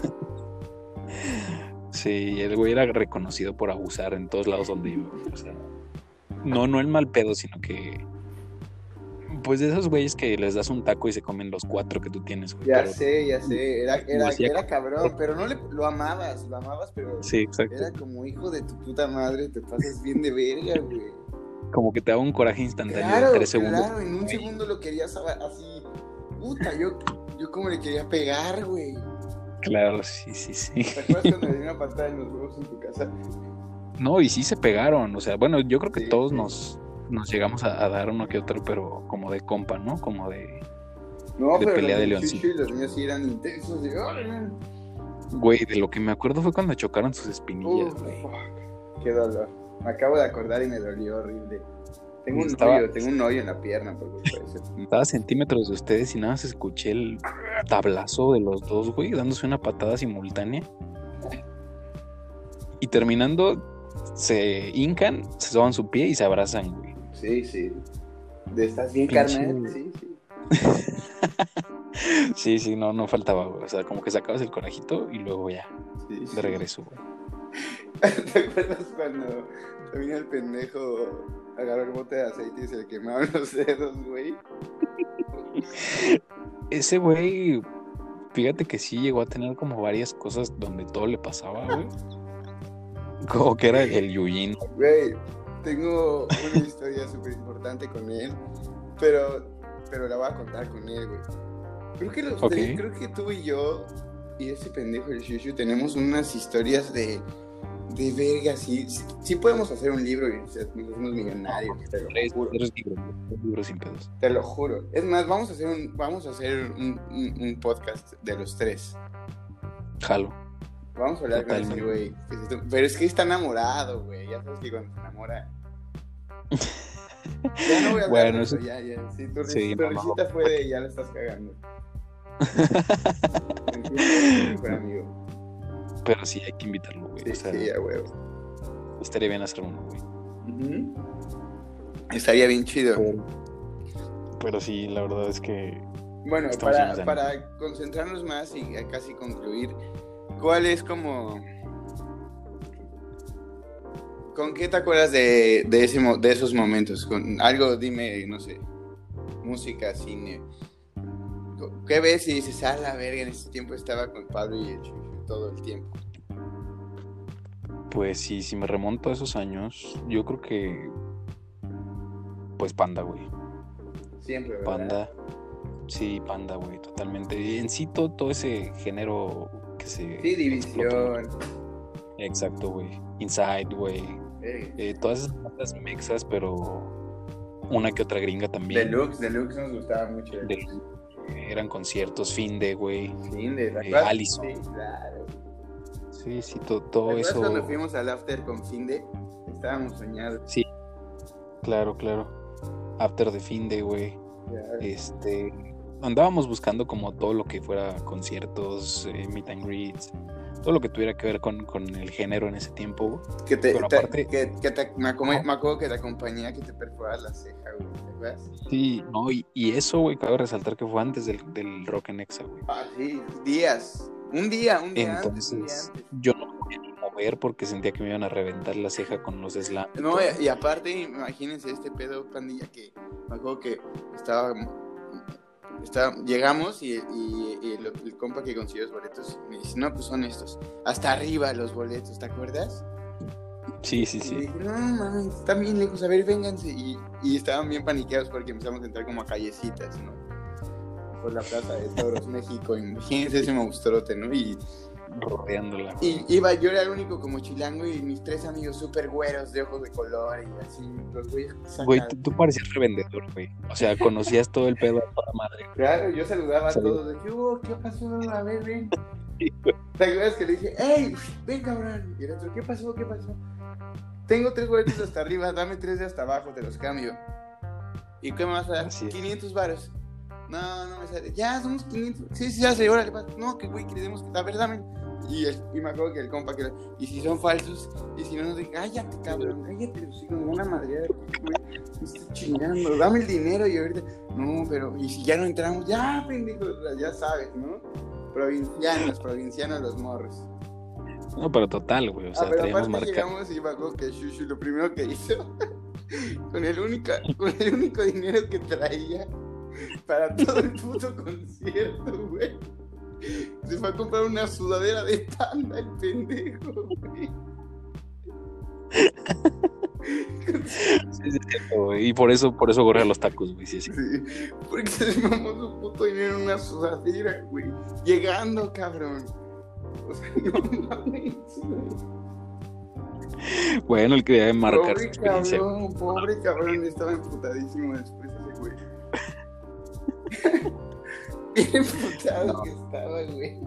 Sí, el güey era reconocido por abusar en todos lados donde iba. O sea, no, no el mal pedo, sino que Pues de esos güeyes que les das un taco y se comen los cuatro que tú tienes, güey. Ya pero- sé, ya sé. Era, era, era cabrón, pero no le, lo amabas, lo amabas, pero Sí, exacto. era como hijo de tu puta madre, te pasas bien de verga, güey. Como que te da un coraje instantáneo Claro, en tres segundos. claro, en un segundo lo querías así. Puta, yo, yo como le quería pegar, güey. Claro, sí, sí, sí. ¿Te acuerdas cuando le di una patada en los huevos en tu casa? No, y sí se pegaron. O sea, bueno, yo creo que Sí, todos sí. nos, nos llegamos a, a dar uno que otro, pero como de compa, ¿no? Como de, No, De pero pelea de leoncito. sí, los míos sí eran intensos. güey, de lo que me acuerdo fue cuando chocaron sus espinillas, güey. qué dolor. Me acabo de acordar y me dolió horrible. Tengo un Estaba- hoyo, tengo un hoyo en la pierna por. Estaba a centímetros de ustedes y nada más escuché el tablazo de los dos, güey, dándose una patada simultánea. Y terminando, se hincan, se soban su pie y se abrazan, güey. Sí, sí. ¿De ¿Estás bien, carnal? Sí, sí. Sí, sí, no, no faltaba, güey. O sea, como que sacabas el corajito y luego ya, sí, sí. de regreso, güey. ¿Te acuerdas cuando vino el pendejo, agarró el bote de aceite y se le quemaban los dedos, güey? Ese güey, fíjate que sí llegó a tener como varias cosas donde todo le pasaba, güey. Como que era el Yuyin. Güey, tengo una historia súper importante con él, pero, pero la voy a contar con él, güey. Creo que, los creo que tú y yo y ese pendejo el Shushu tenemos unas historias de, de verga, sí, sí, podemos hacer un libro y unos millonarios, te lo Tres, juro. tres libros, tres libros sin pedos. Te lo juro. Es más, vamos a hacer un, vamos a hacer un, un- un podcast de los tres. Jalo. Vamos a hablar con ese güey. Pero es que está enamorado, güey. Ya sabes que cuando se enamora. Ya no voy a hablar Bueno, eso, ya, ya. Sí, tu, Sí, tu risita fue de ya la estás cagando. Entiendo, amigo. Pero sí, hay que invitarlo, güey. Sí, o sea, sí, a huevo. estaría bien hacer uno, güey. Estaría bien chido. Pero sí, la verdad es que Bueno, para, concentrarnos más y casi concluir, ¿cuál es como... ¿Con qué te acuerdas de, de, ese, mo- de esos momentos? Con algo, dime, no sé, música, cine. ¿Qué ves y dices, ah, la verga, en ese tiempo estaba con Pablo y el Chuchu todo el tiempo? Pues sí, si me remonto a esos años, yo creo que. Pues Panda, güey. Siempre, ¿verdad? Panda. Sí, Panda, güey, totalmente. Y en sí, todo, todo ese género que se. Sí, explotó. División. Exacto, güey. Inside, güey. Eh, todas esas bandas mexas, pero una que otra gringa también. Deluxe, Deluxe nos gustaba mucho. De- eran conciertos, fin de, güey. Sí, de ¿te Eh? Allison. Sí, claro. Sí, sí, to- ¿Te todo eso. cuando fuimos al after con Finde? Estábamos soñados. Claro, claro. After de, güey. Ya. Este. Andábamos buscando como todo lo que fuera conciertos, eh, meet and greets, todo lo que tuviera que ver con, con el género en ese tiempo. güey. Que te, Pero te- aparte- que, que te- me, acuerdo, me acuerdo que te acompañaba que te perforaba la ceja, güey, ¿te acuerdas? Sí, no, y, y eso, güey, cabe resaltar que fue antes del, del Rock en Exa, güey. Ah, sí, días. Un día, un día antes, un día Entonces, antes. yo no me podía ni mover porque sentía que me iban a reventar la ceja con los slams. No, y, y aparte, imagínense este pedo, pandilla, que me acuerdo que estaba... estaba llegamos y, y- y el, el compa que consiguió los boletos me dice, no, pues son estos. Hasta arriba los boletos, ¿te acuerdas? Sí, sí, Y sí. dije, no mames, están bien lejos, a ver, vénganse. Y, y estaban bien paniqueados porque empezamos a entrar como a callecitas, ¿no? Por la plaza de Toros, México. Imagínense ese monstruote, ¿no? Y, Rodeándola. y iba, yo era el único como chilango y mis tres amigos súper güeros de ojos de color y así, los güeyes Güey, tú, tú parecías revendedor, güey. O sea, conocías todo el pedo a toda madre. Claro, yo saludaba a todos, de que, "Oh, ¿qué pasó? A ver, ven. ¿Te acuerdas que le dije, hey, ven cabrón? Y el otro, ¿qué pasó? ¿Qué pasó? Tengo tres boletos hasta arriba, dame tres de hasta abajo, te los cambio. ¿Y qué me vas a dar? Así es. 500 varos. No, no me sale. Ya, somos 500. Sí, sí, ya se va. No, que güey, que. A ver, dame. Y, el- y me acuerdo que el compa que. Y si son falsos, y si no, nos dice, cállate, cabrón, cállate, los hijos, una madre. Güey, me estoy chingando, dame el dinero y ahorita. No, pero. Y si ya no entramos, ya, pendejo, ya sabes, ¿no? Provincianos, provincianos los morros. No, pero total, güey. O sea, ah, pero aparte marca. llegamos y me acuerdo que Shushu lo primero que hizo con el, único, con el único dinero que traía para todo el puto concierto, güey. Se fue a comprar una sudadera de panda, el pendejo, güey. Sí, sí, güey. Y por eso, por eso corre a los tacos, güey. Sí, sí. Sí, porque se mamó su puto dinero en una sudadera, güey. Llegando, cabrón. O sea, no mames, güey. Bueno, él quería marcar su Pobre experiencia. cabrón, pobre cabrón, estaba emputadísimo después ese güey. Bien emputado No. que estaba, güey.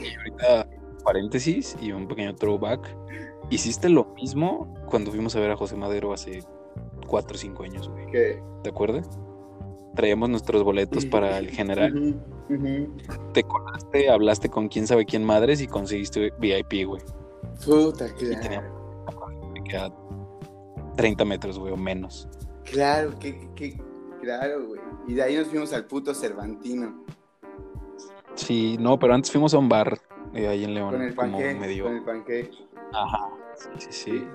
Y ahorita, paréntesis y un pequeño throwback. Hiciste lo mismo cuando fuimos a ver a José Madero hace 4 o 5 años, güey. ¿Qué? ¿Te acuerdas? Traíamos nuestros boletos para el general. Te colaste, hablaste con quién sabe quién madres y conseguiste VIP, güey. Puta, Y claro. queda 30 metros, güey, o menos. Claro, que, que, claro, güey. Y de ahí nos fuimos al puto Cervantino. Sí, no, pero antes fuimos a un bar eh, ahí en León, Con el medio. Con el panqué. Ajá. Sí, sí, sí.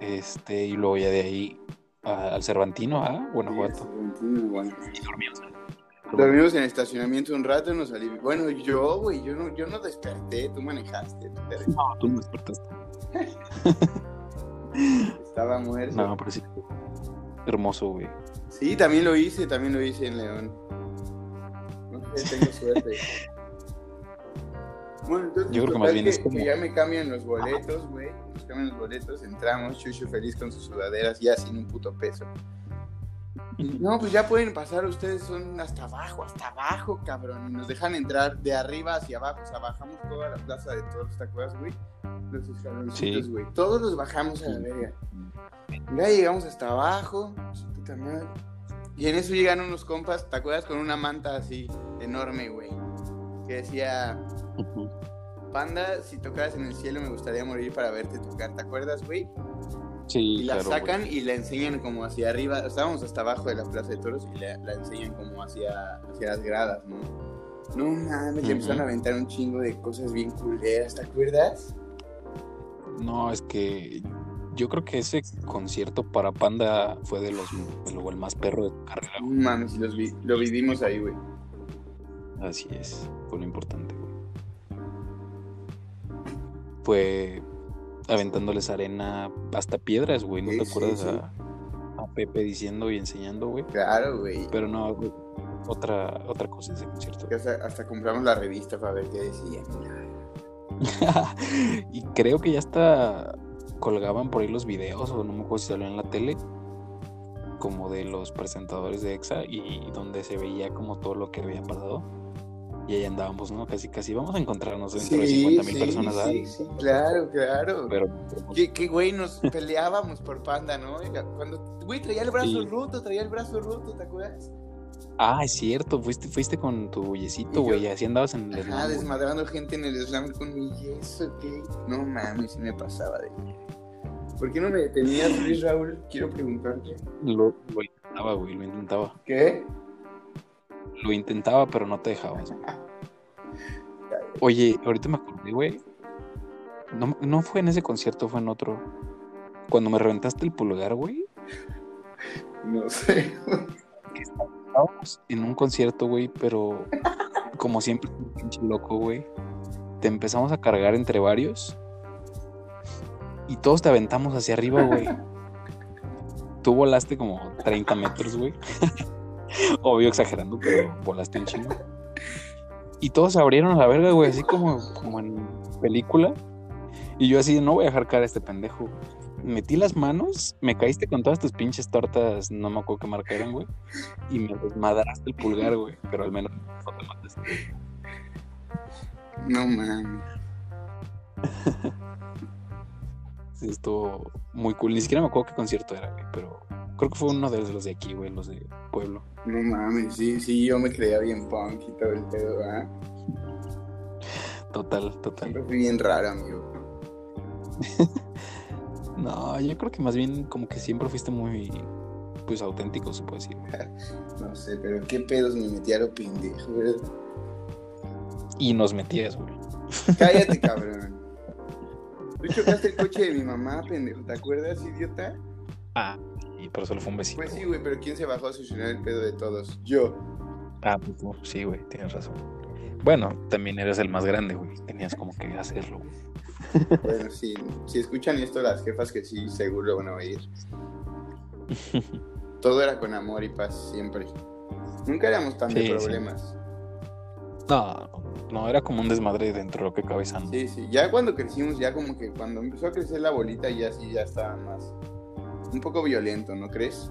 Este, y luego ya de ahí a- al Cervantino, a el Guanajuato. Cervantino, bueno. Y dormimos. Dormimos en el estacionamiento un rato, nos salí. Bueno, yo, güey, yo no, yo no desperté, tú manejaste. No, tú no despertaste. Estaba muerto. No, pero sí. Hermoso, güey. Sí, también lo hice, también lo hice en León. Tengo suerte. Bueno, entonces Yo creo que total más bien que, es como- que ya me cambian los boletos, güey. Nos cambian los boletos, entramos, Chucho feliz con sus sudaderas, ya sin un puto peso. No, pues ya pueden pasar, ustedes son hasta abajo, hasta abajo, cabrón. Y nos dejan entrar de arriba hacia abajo, o sea, bajamos toda la plaza de todos, ¿te acuerdas, güey? Los escaloncitos, Sí. güey. Todos los bajamos a la verga. Ya llegamos hasta abajo, su puta madre. Y en eso llegan unos compas, ¿te acuerdas? Con una manta así, enorme, güey. Que decía, Panda, si tocaras en el cielo me gustaría morir para verte tocar, ¿te acuerdas, güey? Sí, Y la claro, sacan y la enseñan como hacia arriba. Estábamos hasta abajo de la Plaza de Toros y la, la enseñan como hacia, hacia las gradas, ¿no? No mames, le Ujú. empezaron a aventar un chingo de cosas bien culeras, ¿te acuerdas? No, es que yo creo que ese concierto para Panda fue de los el más perro de tu carrera. Güey. mames, los vi- lo vivimos ahí, güey. Así es, fue lo importante, güey. Fue aventándoles arena hasta piedras, güey. ¿No Sí, te sí, acuerdas sí. A, a Pepe diciendo y enseñando, güey? Claro, güey. Pero no, güey, otra, otra cosa ese concierto. Hasta, hasta compramos la revista para ver qué decían. y creo que ya hasta colgaban por ahí los videos, o no me acuerdo si salió en la tele, como de los presentadores de EXA, y donde se veía como todo lo que había pasado. Y ahí andábamos, ¿no? Casi, casi vamos a encontrarnos dentro de 50 mil personas. ¿ah? sí, sí, claro, claro. Pero, que, güey, nos peleábamos por panda, ¿no? Cuando, güey, traía el brazo Sí. roto, traía el brazo roto, ¿te acuerdas? ah, es cierto, fuiste, fuiste con tu yesito, güey, así andabas en el güey. desmadrando gente en el slam con mi yeso, ¿qué? No mames, me pasaba de ¿Por qué no me detenías, Luis Raúl? Quiero preguntarte. Lo, lo intentaba, güey, lo intentaba. ¿Qué? Lo intentaba, pero no te dejabas. Oye, ahorita me acordé, güey. No, no fue en ese concierto, fue en otro. Cuando me reventaste el pulgar, güey. No sé. Estábamos en un concierto, güey, pero como siempre, un pinche loco, güey. Te empezamos a cargar entre varios. Y todos te aventamos hacia arriba, güey. Tú volaste como 30 metros, güey. Obvio exagerando, pero volaste un chingo. Y todos se abrieron a la verga, güey, así como, como en película. Y yo así, no voy a dejar caer a este pendejo. Metí las manos, me caíste con todas tus pinches tortas, no me acuerdo qué marca eran, güey. Y me desmadraste el pulgar, güey. Pero al menos no te mataste. No mames. Estuvo muy cool. Ni siquiera me acuerdo qué concierto era, güey. Pero creo que fue uno de los de aquí, güey, los de Pueblo. No mames, sí, sí, yo me creía bien punk y todo el pedo, ¿verdad? Total, total. Siempre fui bien raro, amigo. No, yo creo que más bien como que siempre fuiste muy, pues, auténtico, se puede decir. No sé, pero qué pedos me metí a lo pendejo, ¿verdad? Y nos metías, güey. Cállate, cabrón. Tú chocaste el coche de mi mamá, pendejo, ¿te acuerdas, idiota? Ah, y pero solo fue un besito. Pues sí, güey, pero ¿quién se bajó a solucionar el pedo de todos? Yo. Ah, pues tú, sí, güey, tienes razón. Bueno, también eres el más grande, güey. Tenías como que hacerlo, güey. Bueno, sí, si escuchan esto las jefas que sí, seguro van a oír. Todo era con amor y paz siempre. Nunca éramos tan de sí. No, no, era como un desmadre dentro de lo que cabe sano. Sí, sí. Ya cuando crecimos, ya como que cuando empezó a crecer la bolita, ya sí, ya estaba más. Un poco violento, ¿no crees?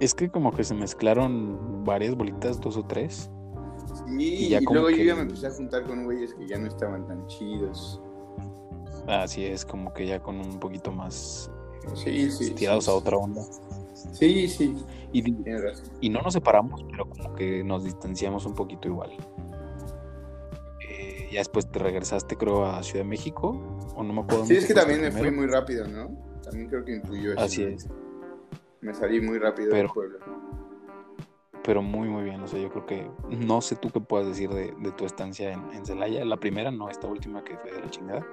Es que como que se mezclaron varias bolitas, dos o tres. Sí, Y ya luego yo que- ya me empecé a juntar con güeyes que ya no estaban tan chidos. Así es, como que ya con un poquito más Sí, sí. tirados sí, a otra onda. Sí, sí, Y, no nos separamos, pero como que nos distanciamos un poquito igual. Eh, ya después te regresaste, creo, a Ciudad de México, o no me acuerdo. Sí, es que también me fui muy rápido, ¿no? También creo que influyó eso. Así es, Me salí muy rápido Pero- del pueblo. pero muy, muy bien. O sea, yo creo que no sé tú qué puedas decir de, de tu estancia en, en Celaya. La primera, no esta última que fue de la chingada,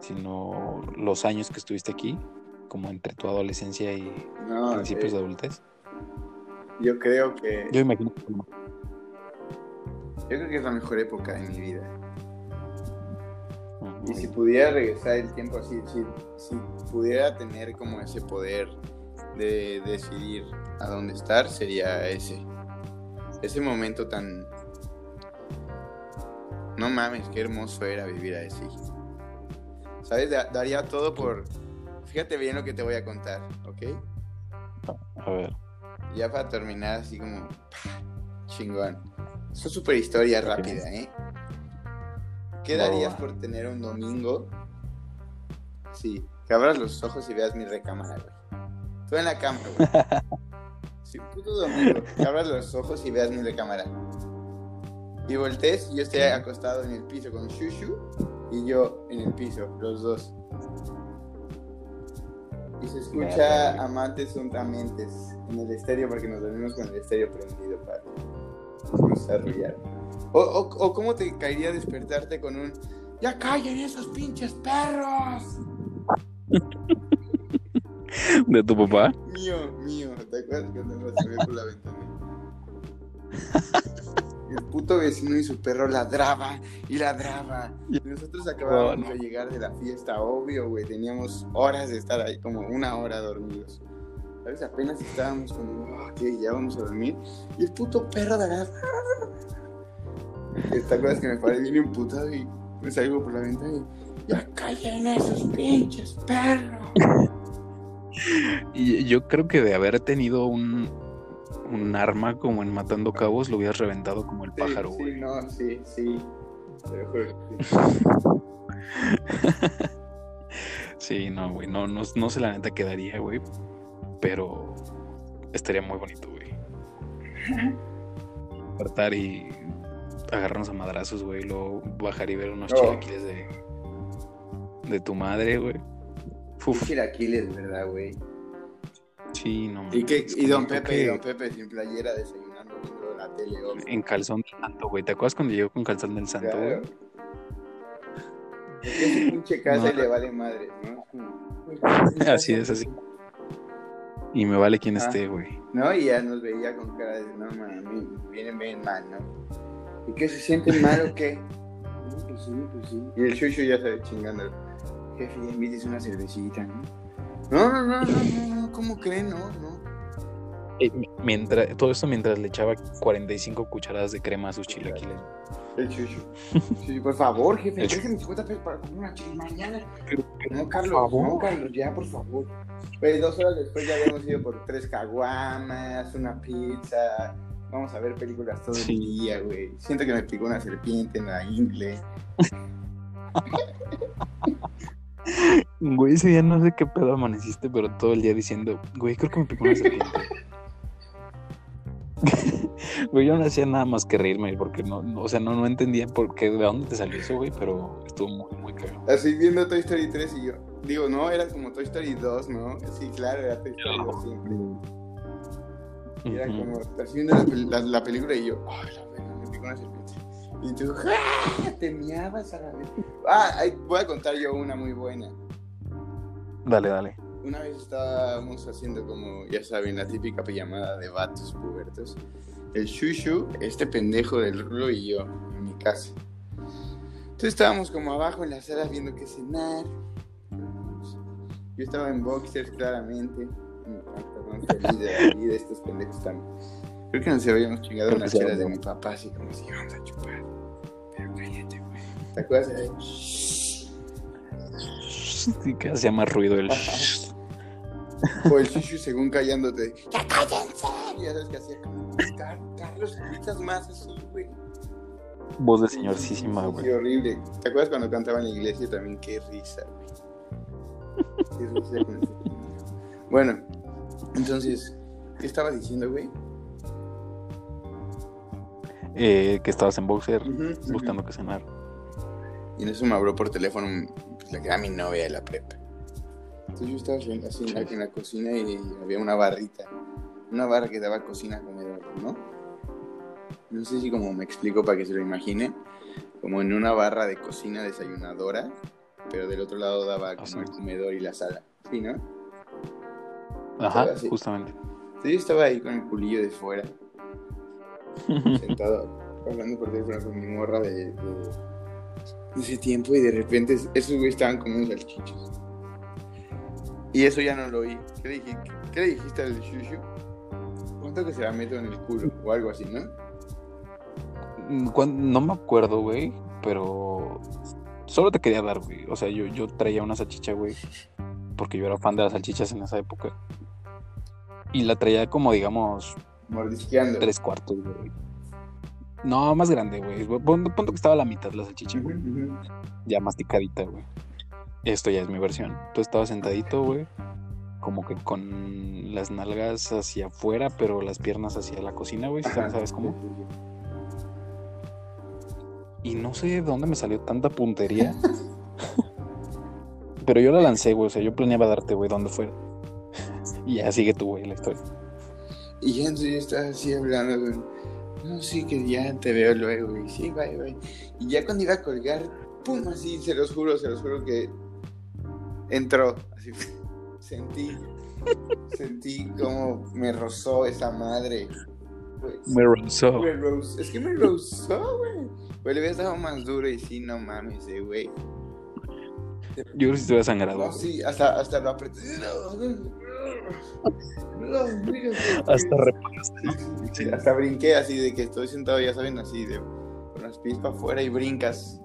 sino los años que estuviste aquí, como entre tu adolescencia y No, principios eh, de adultez. Yo creo que Yo imagino que no. yo creo que es la mejor época de mi vida. Y si pudiera regresar el tiempo así, si, si pudiera tener como ese poder de decidir a dónde estar, sería ese. Ese momento tan... No mames, qué hermoso era vivir así. ¿Sabes? Da- daría todo por... Fíjate bien lo que te voy a contar, ¿ok? A ver. Ya para terminar así como... Chingón. Es una super historia rápida, ¿eh? ¿Qué darías por tener un domingo? Sí, que abras los ojos y veas mi recámara, güey. Tú en la cama, güey. Sí, puto domingo. Que abras los ojos y veas mi recámara. Y voltees y yo esté acostado en el piso con Shushu y yo en el piso, los dos. Y se escucha güey. amantes juntamente en el estéreo porque nos dormimos con el estéreo prendido para desarrollar. O, o, o cómo te caería despertarte con un ¡Ya callen esos pinches perros! ¿De tu papá? Mío, mío, ¿te acuerdas cuando me por la ventana? El puto vecino y su perro ladraba y ladraba. Y nosotros acabábamos no. de llegar de la fiesta, obvio, güey. Teníamos horas de estar ahí, como una hora dormidos. ¿Sabes? Apenas estábamos como, "Ah, ok, ya vamos a dormir. Y el puto perro de la... ¿Te acuerdas que me paré bien emputado y me salgo por la ventana y... ¡Ya callen esos pinches perros! Y yo creo que de haber tenido un, un arma como en Matando Cabos, lo hubieras reventado como el Sí, pájaro, sí, güey. no, sí, sí. Sí. Sí, no, güey. No, no, no sé la neta quedaría, güey. Pero estaría muy bonito, güey. Despertar y agarrarnos a madrazos, güey. Luego bajar y ver unos No. chilaquiles de, de tu madre, güey. Chilaquiles, ¿verdad, güey? Sí, no. Y, don Pepe, que y don Pepe sin playera desayunando viendo la tele. obvio. En calzón del santo, güey. ¿Te acuerdas cuando llegó con calzón del santo, Claro. güey? Es que su pinche casa No. le vale madre, ¿no? Así es, así. Y me vale quien Ah. esté, güey. No, y ya nos veía con cara de, no, mami, vienen bien mal, ¿no? ¿Y qué se sienten mal o qué? No, pues sí, pues sí. Y el Shushu ya se chingando. Jefe, ya invites una cervecita. No, no, no, no, no, no, ¿cómo creen? No, no. Eh, mientras, todo esto mientras le echaba 45 cucharadas de crema a sus chilaquiles. El Shushu. Sí, por favor, jefe, déjenme 50 pesos para comer una chile mañana. Pero, No, Carlos, favor. no, Carlos, ya, por favor. Pues dos horas después ya habíamos ido por tres caguamas, una pizza. Vamos a ver películas todo Sí. el día, güey. Siento que me picó una serpiente en la ingle. Güey, ese día no sé qué pedo amaneciste, pero todo el día diciendo, güey, creo que me picó una serpiente. Güey, yo no hacía nada más que reírme, porque no, no- o sea, no, no entendía por qué, de dónde te salió eso, güey, pero estuvo muy, muy cagado. Así viendo Toy Story 3 y yo. Digo, no, era como Toy Story 2, ¿no? Sí, claro, era Toy Story 2 siempre. Y era como, así viendo la, pel- la- la película y yo, ay, la verga, me picó una serpiente. Y tú, ¡ah! Te miabas a la vez. Ah, ahí voy a contar yo una muy buena. Dale, dale. una vez estábamos haciendo como, ya saben, la típica pijamada de vatos pubertos. El Shushu, este pendejo del Rulo y yo, en mi casa. Entonces estábamos como abajo en la sala viendo qué cenar. Yo estaba en boxers claramente. Feliz de la vida, estos pendejos también. Creo que nos habíamos chingado unas chelas de mi papá, así como si vamos a chupar. Pero cállate, güey. ¿Te acuerdas? Sí, que hacía más ruido el. O el Shushu según callándote. ¡Ya cállense! Y ya sabes que hacía como. "Car- Carlos, gritas más así, güey. Voz de señorcísima, güey. horrible. ¿Te acuerdas cuando cantaba en la iglesia también? Qué risa, güey. Qué risa con ese. Bueno, entonces, ¿qué estaba diciendo, güey? Eh, que estabas en boxer buscando que cenar. Y en eso me habló por teléfono era mi novia de la prepa. Entonces yo estaba así así en la, en la cocina y había una barrita. Una barra que daba cocina comedor, ¿no? No sé si como me explico para que se lo imagine. Como en una barra de cocina desayunadora, pero del otro lado daba como Así el comedor y la sala. ¿Sí, no? Ajá, Así. justamente. Entonces yo estaba ahí con el culillo de fuera, sentado hablando por teléfono con mi morra de- de ese tiempo y de repente esos güeyes estaban comiendo salchichos. Y eso ya no lo oí. ¿Qué le, dije? ¿Qué le dijiste al shushu? ¿Cuánto que se la meto en el culo? O algo así, ¿no? Mm, No me acuerdo, güey, pero solo te quería dar, güey. O sea, yo, yo traía una salchicha, güey, porque yo era fan de las salchichas en esa época. Y la traía como, digamos, Mordisqueando. tres cuartos, güey. No, más grande, güey. Punto que estaba a la mitad la salchicha, güey. ujú. Ya masticadita, güey. Esto ya es mi versión. Tú estabas sentadito, güey. Como que con las nalgas hacia afuera, pero las piernas hacia la cocina, güey. ¿Sabes cómo? Y no sé de dónde me salió tanta puntería. Pero yo la lancé, güey. O sea, yo planeaba darte, güey, donde fuera. Y ya sigue tú, güey, la historia. Y ya entonces yo estaba así hablando con... No, sí, que ya te veo luego. Y sí, bye, bye. Y ya cuando iba a colgar, pum, así, se los juro, se los juro que entró. Así, sentí, sentí como me rozó esa madre. Pues, Me rozó. me rozó. Es que me rozó, güey. Pues le había estado más duro y sí, no mames, eh, güey. Yo creo que si estuviera sangrado. No, sí, hasta, hasta lo apreté. Hasta reparaste. Sí, Hasta brinqué así de que estoy sentado, ya saben, así de con las pies para afuera y brincas.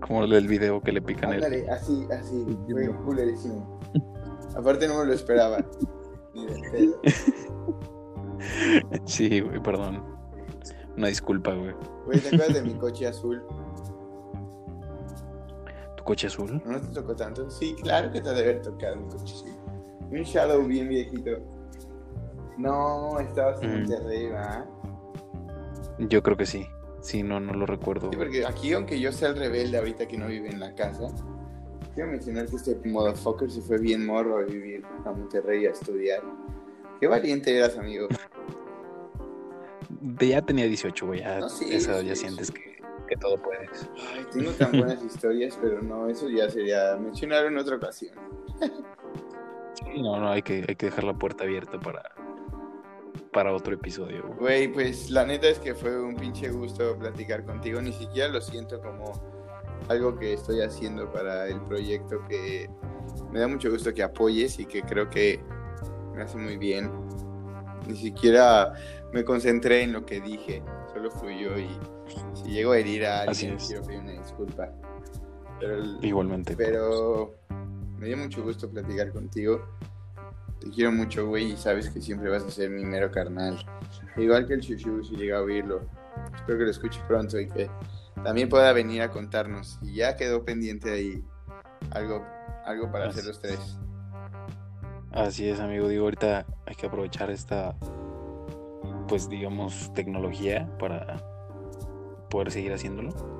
Como el del video que le pican el. Ándale, así, así. Fue culerísimo. Aparte no me lo esperaba. Ni de pedo. Sí, güey, perdón. Una disculpa, güey. Güey, ¿te acuerdas de mi coche azul? ¿Tu coche azul? ¿No te tocó tanto? Sí, claro que te debe haber tocado mi coche azul. Un Shadow bien viejito. No, estabas en Mm. Monterrey, ¿verdad? Yo creo que sí. Sí, no, no lo recuerdo. Sí, porque aquí, aunque yo sea el rebelde ahorita que no vive en la casa, quiero mencionar que este motherfucker se fue bien morro a vivir a Monterrey a estudiar. Qué valiente eras, amigo. De ya tenía 18, güey. Ya, No, sí, sí, ya sientes que, que todo puedes. Ay, tengo tan buenas historias, pero no, eso ya sería mencionar en otra ocasión. Sí, no, no, hay que, hay que dejar la puerta abierta para, para otro episodio, güey. Güey, pues la neta es que fue un pinche gusto platicar contigo. Ni siquiera lo siento como algo que estoy haciendo para el proyecto que me da mucho gusto que apoyes y que creo que me hace muy bien. Ni siquiera me concentré en lo que dije, solo fluyó y si llego a herir a alguien quiero pedir una disculpa. Pero, Igualmente. pero me dio mucho gusto platicar contigo. Te quiero mucho, güey, y sabes que siempre vas a ser mi mero carnal. Igual que el Shushu, si llega a oírlo. Espero que lo escuche pronto y que también pueda venir a contarnos. Y ya quedó pendiente ahí algo, algo para hacer los tres. Así es, amigo. Digo, ahorita hay que aprovechar esta, pues digamos, tecnología para poder seguir haciéndolo.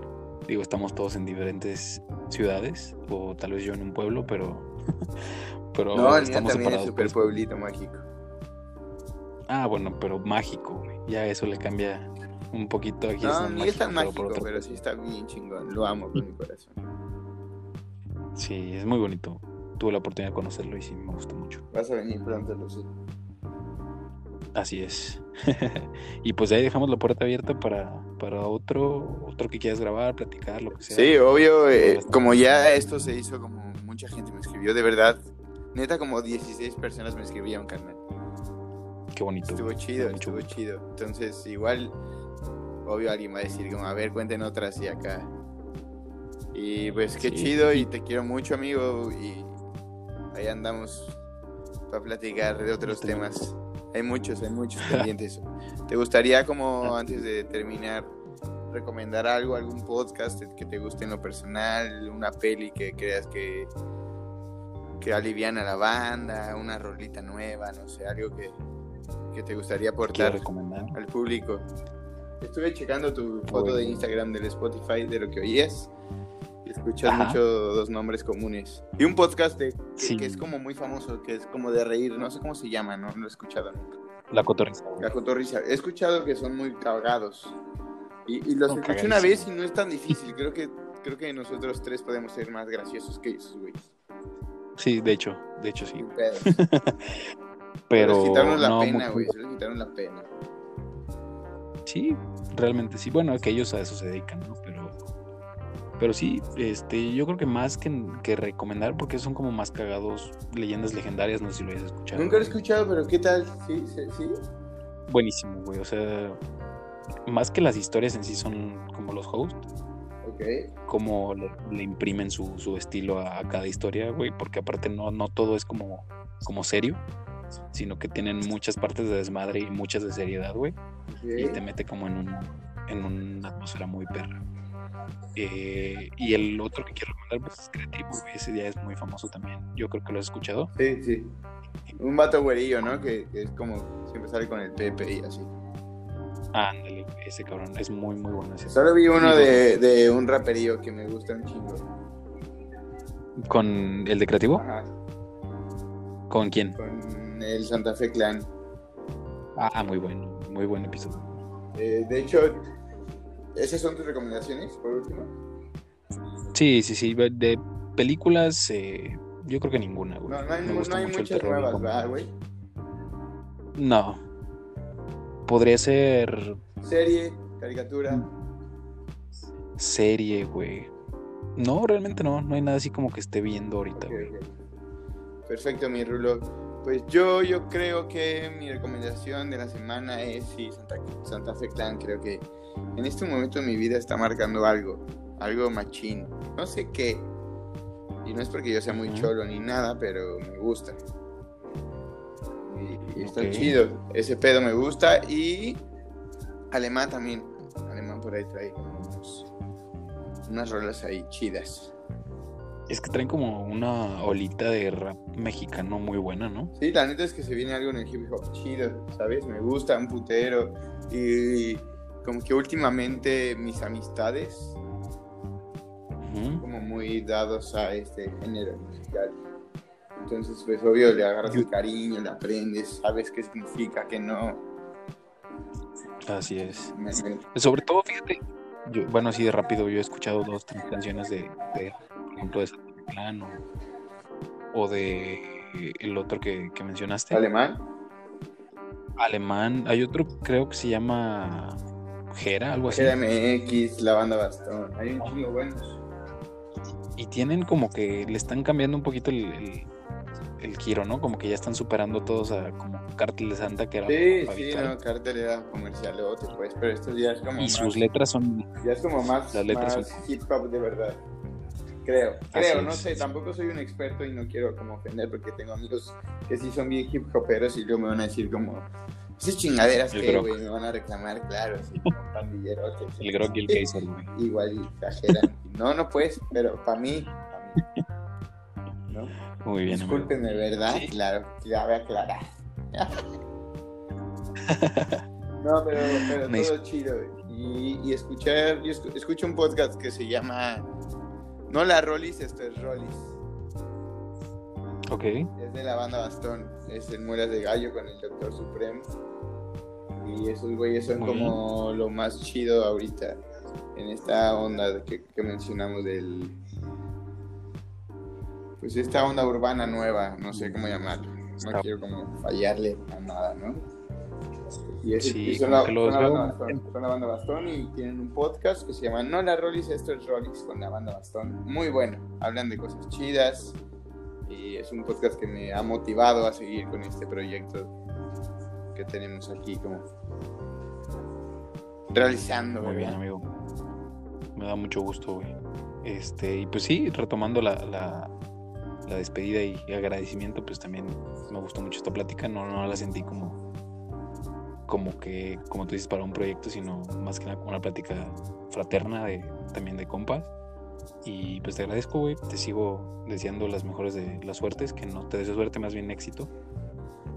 Digo, estamos todos en diferentes ciudades, o tal vez yo en un pueblo, pero, pero No, estamos también es separados. super pues. pueblito mágico. Ah, bueno, pero mágico, güey. Ya eso le cambia un poquito. Aquí No, es ni es tan pero mágico, pero sí está bien chingón. Lo amo con mi corazón. Sí, es muy bonito. tuve la oportunidad de conocerlo y sí me gustó mucho. Vas a venir pronto, sé. Así es. y pues ahí dejamos la puerta abierta para, para otro, otro que quieras grabar, platicar, lo que sea. Sí, obvio, eh, como ya esto se hizo, como mucha gente me escribió, de verdad, neta como 16 personas me escribían, carnal. Qué bonito. Estuvo chido, estuvo chido. Entonces, igual, obvio alguien va a decir como, a ver, cuenten otras y acá. Y pues qué Sí. chido y te quiero mucho, amigo, y ahí andamos para platicar de otros temas. Hay muchos, hay muchos pendientes. ¿Te gustaría como antes de terminar recomendar algo, algún podcast que te guste en lo personal, una peli que creas que que aliviana la banda, una rolita nueva, no sé, algo que, que te gustaría aportar recomendar. al público? Estuve checando tu foto de Instagram del Spotify de lo que oías escuchas Ajá. mucho dos nombres comunes. Y un podcast de, que, Sí. que es como muy famoso, que es como de reír, no sé cómo se llama, no, no lo he escuchado nunca. La cotorriza. La cotorrisa. He escuchado que son muy cagados. Y, y los escuché una vez y no es tan difícil. Creo que, creo que nosotros tres podemos ser más graciosos que ellos, güey. Sí, de hecho, de hecho sí. Pero les quitaron la no, pena, güey. Se les quitaron la pena. Sí, realmente sí. Bueno, que ellos a eso se dedican, ¿no? Pero, pero sí, este, yo creo que más que, que recomendar, porque son como más cagados leyendas legendarias, no sé si lo hayas escuchado. Nunca lo he escuchado, pero ¿qué tal? ¿Sí? ¿Sí? Buenísimo, güey. O sea, más que las historias en sí son como los hosts, Ok. como le, le imprimen su, su estilo a, a cada historia, güey, porque aparte no, no todo es como, como serio, sino que tienen muchas partes de desmadre y muchas de seriedad, güey. y te mete como en, un, en una atmósfera muy perra. Eh, y el otro que quiero recomendar pues, es Creativo, ese día es muy famoso también. Yo creo que lo has escuchado. Sí, sí. Un vato güerillo, ¿no? Que, que es como siempre sale con el Pepe y así. Ándale, ese cabrón es muy, muy bueno. Ese. Solo vi uno de, de un raperío que me gusta un chingo. ¿Con el de Creativo? Ajá. ¿Con quién? Con el Santa Fe Clan. Ah, muy bueno, muy buen episodio. Eh, de hecho, ¿esas son tus recomendaciones, por último? Sí, sí, sí. De películas, eh, yo creo que ninguna, güey. No, no hay, Me gusta no hay mucho el muchas terror nuevas. ¿verdad, güey? No. Podría ser Serie, caricatura. serie, güey. No, realmente no. No hay nada así como que esté viendo ahorita, Ok, güey. Perfecto, mi Rulo. Pues yo, yo creo que mi recomendación de la semana es sí, Santa, Santa Fe Clan. Creo que en este momento de mi vida está marcando algo, algo machín. No sé qué. Y no es porque yo sea muy cholo ni nada, pero me gusta. Y, y está chido. Ese pedo me gusta. Y alemán también. Alemán por ahí trae unos- unas rolas ahí chidas. Es que traen como una olita de rap mexicano muy buena, ¿no? Sí, la neta es que se viene algo en el hip hop chido, ¿sabes? Me gusta un putero. Y como que últimamente mis amistades, Ujú. como muy dados a este género musical. Entonces, pues obvio, le agarras el cariño, le aprendes, sabes qué significa, qué no. Así es. Me- me- Sobre todo, fíjate, yo, bueno, así de rápido, yo he escuchado dos, tres canciones de, de, por ejemplo, de Clan o, o de el otro que, que mencionaste, Alemán. alemán. Hay otro, creo que se llama Jera, algo así. GMX, la banda Bastón. Hay un chingo buenos. Y tienen como que le están cambiando un poquito el, el, el giro, ¿no? Como que ya están superando todos a como Cártel de Santa, que era Sí, sí, no, Cartel era comercialote, pues, pero estos días como Y más- sus letras son Ya es como más, Las letras más son- hip hop de verdad. Creo, creo, no sé, tampoco soy un experto y no quiero como ofender porque tengo amigos que sí son bien hip hoperos y luego me van a decir como, esas chingaderas El que, güey, me van a reclamar, claro, sí, como pandillerotes. el Grog y el Kaiser, güey. Igual y exageran. no, no pues, pero para mí, pa' mí. ¿No? Muy bien, amigo. Discúlpenme, ¿verdad? Sí. Claro, ya voy a aclarar. no, pero, pero Me todo chido. Y, y escuchar, yo escu- escucho un podcast que se llama No la Rollis, esto es Rollis. Ok. Es de la banda Bastón. Es el Muelas de Gallo con el Doctor Supremo. Y esos güeyes son Muy como lo más chido ahorita en esta onda que, que mencionamos del pues esta onda urbana nueva, no sé cómo llamarlo. No quiero como fallarle a nada, ¿no? Y, es, Sí, son, la, son banda Bastón, son la banda Bastón y tienen un podcast que se llama No la Rollis, esto es Rollis con la banda Bastón. Muy bueno, hablan de cosas chidas y es un podcast que me ha motivado a seguir con este proyecto que tenemos aquí como realizando, Muy bien, amigo. Me da mucho gusto, güey. Este, y pues sí, retomando la, la, la despedida y agradecimiento, pues también me gustó mucho esta plática. No, no la sentí como, como que, como tú dices, para un proyecto, sino más que nada como una plática fraterna de, también de compas. Y pues te agradezco, güey. Te sigo deseando las mejores de las suertes, que no te deseo suerte, más bien éxito.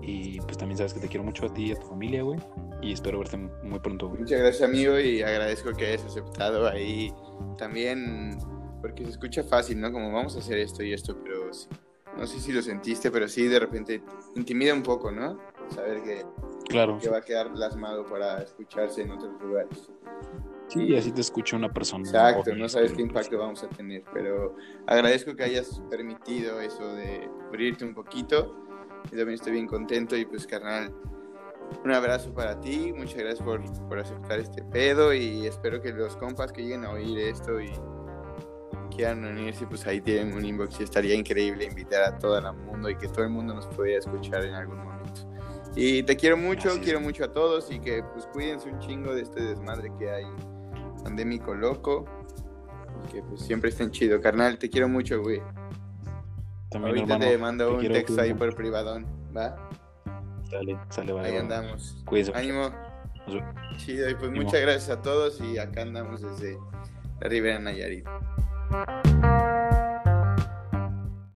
Y pues también sabes que te quiero mucho a ti y a tu familia, güey. Y espero verte muy pronto, güey. Muchas gracias, amigo, y agradezco que hayas aceptado ahí también, porque se escucha fácil, ¿no? Como vamos a hacer esto y esto, pero sí, no sé si lo sentiste, pero sí, de repente intimida un poco, ¿no? Saber que, Claro. que va a quedar plasmado para escucharse en otros lugares. Sí, así te escucha una persona. Exacto, no sabes qué impacto vamos a tener, pero agradezco que hayas permitido eso de abrirte un poquito. Yo también estoy bien contento y pues carnal, un abrazo para ti, muchas gracias por, por aceptar este pedo y espero que los compas que lleguen a oír esto y quieran unirse, pues ahí tienen un inbox y estaría increíble invitar a todo el mundo y que todo el mundo nos pudiera escuchar en algún momento. Y te quiero mucho, Gracias. quiero mucho a todos y que pues cuídense un chingo de este desmadre que hay pandémico loco. Y que pues siempre estén chido, carnal. Te quiero mucho, güey. También, Ahorita hermano, te mando un texto ahí por privadón, ¿va? Sale, sale, vale. Ahí andamos. Cuídense. Ánimo. Chido, y pues Ánimo. muchas gracias a todos y acá andamos desde la Ribera Nayarit.